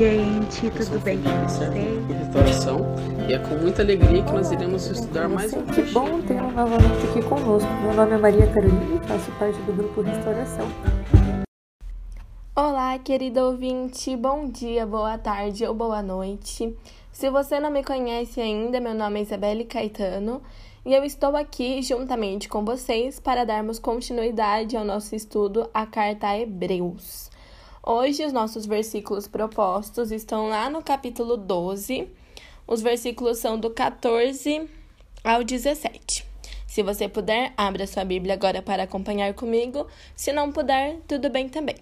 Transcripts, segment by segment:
gente. Tudo bem com vocês? restauração e é com muita alegria que nós iremos estudar mais um Que bom tê-lo novamente aqui conosco. Meu nome é Maria Carolina e faço parte do grupo Restauração. Olá, querido ouvinte. Bom dia, boa tarde ou boa noite. Se você não me conhece ainda, meu nome é Isabelle Caetano e eu estou aqui juntamente com vocês para darmos continuidade ao nosso estudo a carta a Hebreus. Hoje, os nossos versículos propostos estão lá no capítulo 12. Os versículos são do 14 ao 17. Se você puder, abra sua Bíblia agora para acompanhar comigo. Se não puder, tudo bem também.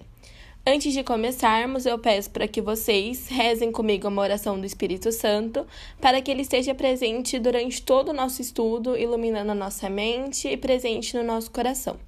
Antes de começarmos, eu peço para que vocês rezem comigo uma oração do Espírito Santo, para que ele esteja presente durante todo o nosso estudo, iluminando a nossa mente e presente no nosso coração.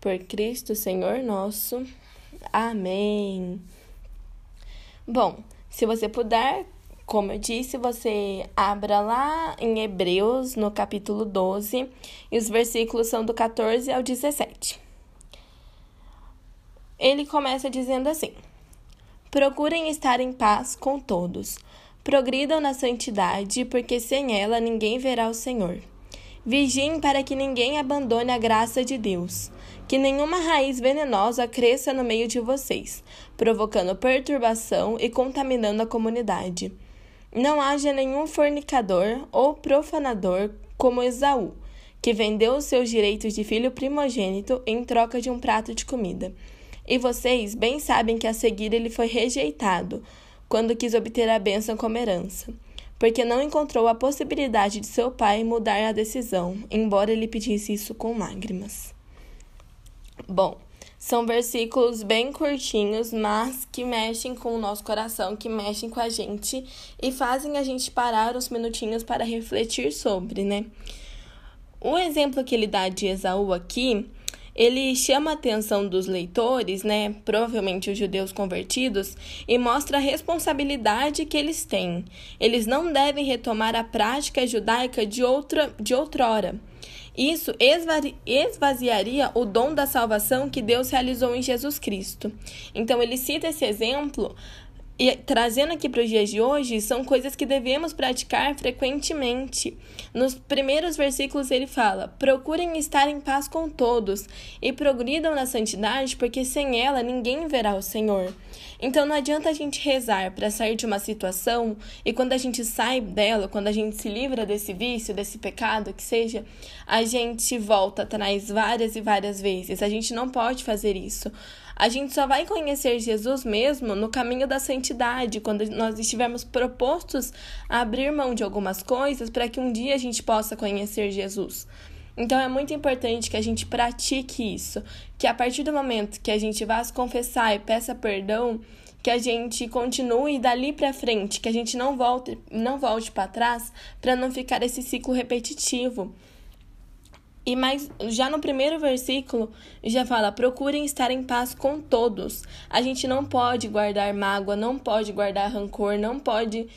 Por Cristo Senhor nosso. Amém. Bom, se você puder, como eu disse, você abra lá em Hebreus, no capítulo 12, e os versículos são do 14 ao 17. Ele começa dizendo assim: Procurem estar em paz com todos. Progridam na santidade, porque sem ela ninguém verá o Senhor. Vigiem para que ninguém abandone a graça de Deus, que nenhuma raiz venenosa cresça no meio de vocês, provocando perturbação e contaminando a comunidade. Não haja nenhum fornicador ou profanador como Esaú, que vendeu os seus direitos de filho primogênito em troca de um prato de comida. E vocês bem sabem que a seguir ele foi rejeitado, quando quis obter a bênção como herança, porque não encontrou a possibilidade de seu pai mudar a decisão, embora ele pedisse isso com lágrimas. Bom, são versículos bem curtinhos, mas que mexem com o nosso coração, que mexem com a gente e fazem a gente parar uns minutinhos para refletir sobre, né? O exemplo que ele dá de Esaú aqui ele chama a atenção dos leitores, né, provavelmente os judeus convertidos, e mostra a responsabilidade que eles têm. Eles não devem retomar a prática judaica de outra de outrora. Isso esvaziaria o dom da salvação que Deus realizou em Jesus Cristo. Então ele cita esse exemplo e trazendo aqui para os dias de hoje, são coisas que devemos praticar frequentemente. Nos primeiros versículos ele fala: procurem estar em paz com todos e progridam na santidade, porque sem ela ninguém verá o Senhor. Então não adianta a gente rezar para sair de uma situação e quando a gente sai dela, quando a gente se livra desse vício, desse pecado, que seja, a gente volta atrás várias e várias vezes. A gente não pode fazer isso. A gente só vai conhecer Jesus mesmo no caminho da santidade, quando nós estivermos propostos a abrir mão de algumas coisas para que um dia a gente possa conhecer Jesus. Então é muito importante que a gente pratique isso, que a partir do momento que a gente vá se confessar e peça perdão, que a gente continue dali para frente, que a gente não volte, não volte para trás, para não ficar esse ciclo repetitivo. E mais, já no primeiro versículo, já fala: procurem estar em paz com todos. A gente não pode guardar mágoa, não pode guardar rancor, não pode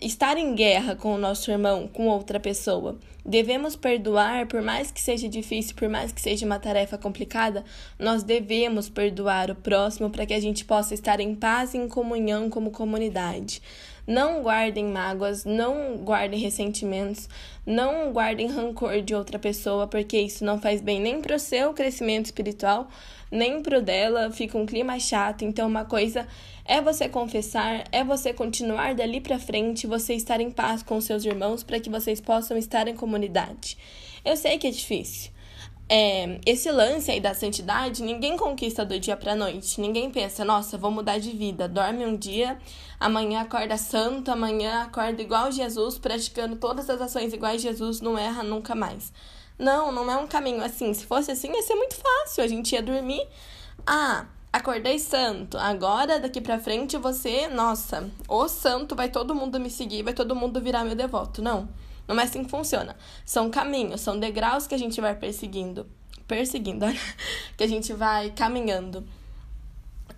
estar em guerra com o nosso irmão, com outra pessoa. Devemos perdoar, por mais que seja difícil, por mais que seja uma tarefa complicada, nós devemos perdoar o próximo para que a gente possa estar em paz e em comunhão como comunidade. Não guardem mágoas, não guardem ressentimentos, não guardem rancor de outra pessoa, porque isso não faz bem nem para o seu crescimento espiritual, nem pro dela, fica um clima chato. Então, uma coisa é você confessar, é você continuar dali para frente, você estar em paz com seus irmãos para que vocês possam estar em comunidade. Eu sei que é difícil. É, esse lance aí da santidade, ninguém conquista do dia pra noite. Ninguém pensa, nossa, vou mudar de vida. Dorme um dia, amanhã acorda santo, amanhã acorda igual Jesus, praticando todas as ações iguais Jesus, não erra nunca mais. Não, não é um caminho assim. Se fosse assim, ia ser muito fácil. A gente ia dormir. Ah, acordei santo. Agora, daqui pra frente, você, nossa, o santo, vai todo mundo me seguir, vai todo mundo virar meu devoto. Não, não é assim que funciona. São caminhos, são degraus que a gente vai perseguindo. Perseguindo, que a gente vai caminhando.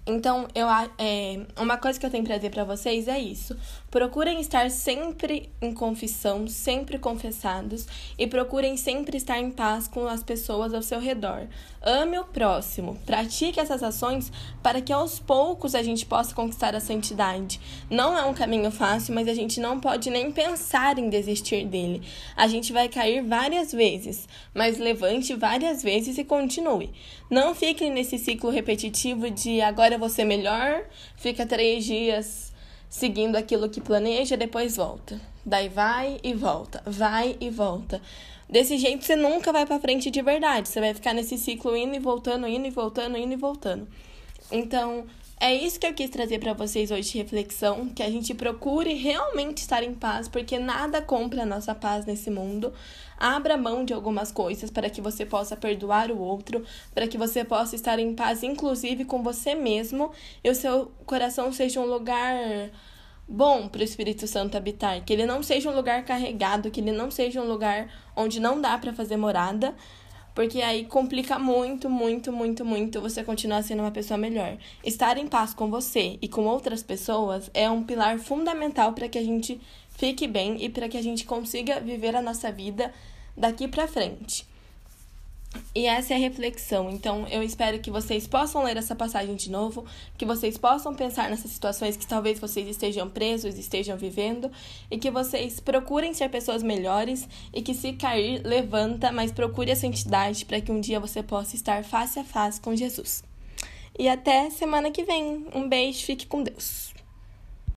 Então, eu, é, uma coisa que eu tenho para dizer para vocês é isso. Procurem estar sempre em confissão, sempre confessados e procurem sempre estar em paz com as pessoas ao seu redor. Ame o próximo, pratique essas ações para que aos poucos a gente possa conquistar a santidade. Não é um caminho fácil, mas a gente não pode nem pensar em desistir dele. A gente vai cair várias vezes, mas levante várias vezes e continue. Não fique nesse ciclo repetitivo de agora você melhor, fica três dias seguindo aquilo que planeja, depois volta. Daí vai e volta, vai e volta. Desse jeito você nunca vai para frente de verdade. Você vai ficar nesse ciclo indo e voltando, indo e voltando, indo e voltando. Então, é isso que eu quis trazer para vocês hoje de reflexão, que a gente procure realmente estar em paz, porque nada compra a nossa paz nesse mundo. Abra mão de algumas coisas para que você possa perdoar o outro, para que você possa estar em paz, inclusive com você mesmo, e o seu coração seja um lugar bom para o Espírito Santo habitar, que ele não seja um lugar carregado, que ele não seja um lugar onde não dá para fazer morada, porque aí complica muito, muito, muito, muito você continuar sendo uma pessoa melhor. Estar em paz com você e com outras pessoas é um pilar fundamental para que a gente fique bem e para que a gente consiga viver a nossa vida daqui para frente. E essa é a reflexão. Então, eu espero que vocês possam ler essa passagem de novo, que vocês possam pensar nessas situações que talvez vocês estejam presos, estejam vivendo, e que vocês procurem ser pessoas melhores e que se cair, levanta, mas procure a santidade para que um dia você possa estar face a face com Jesus. E até semana que vem. Um beijo, fique com Deus.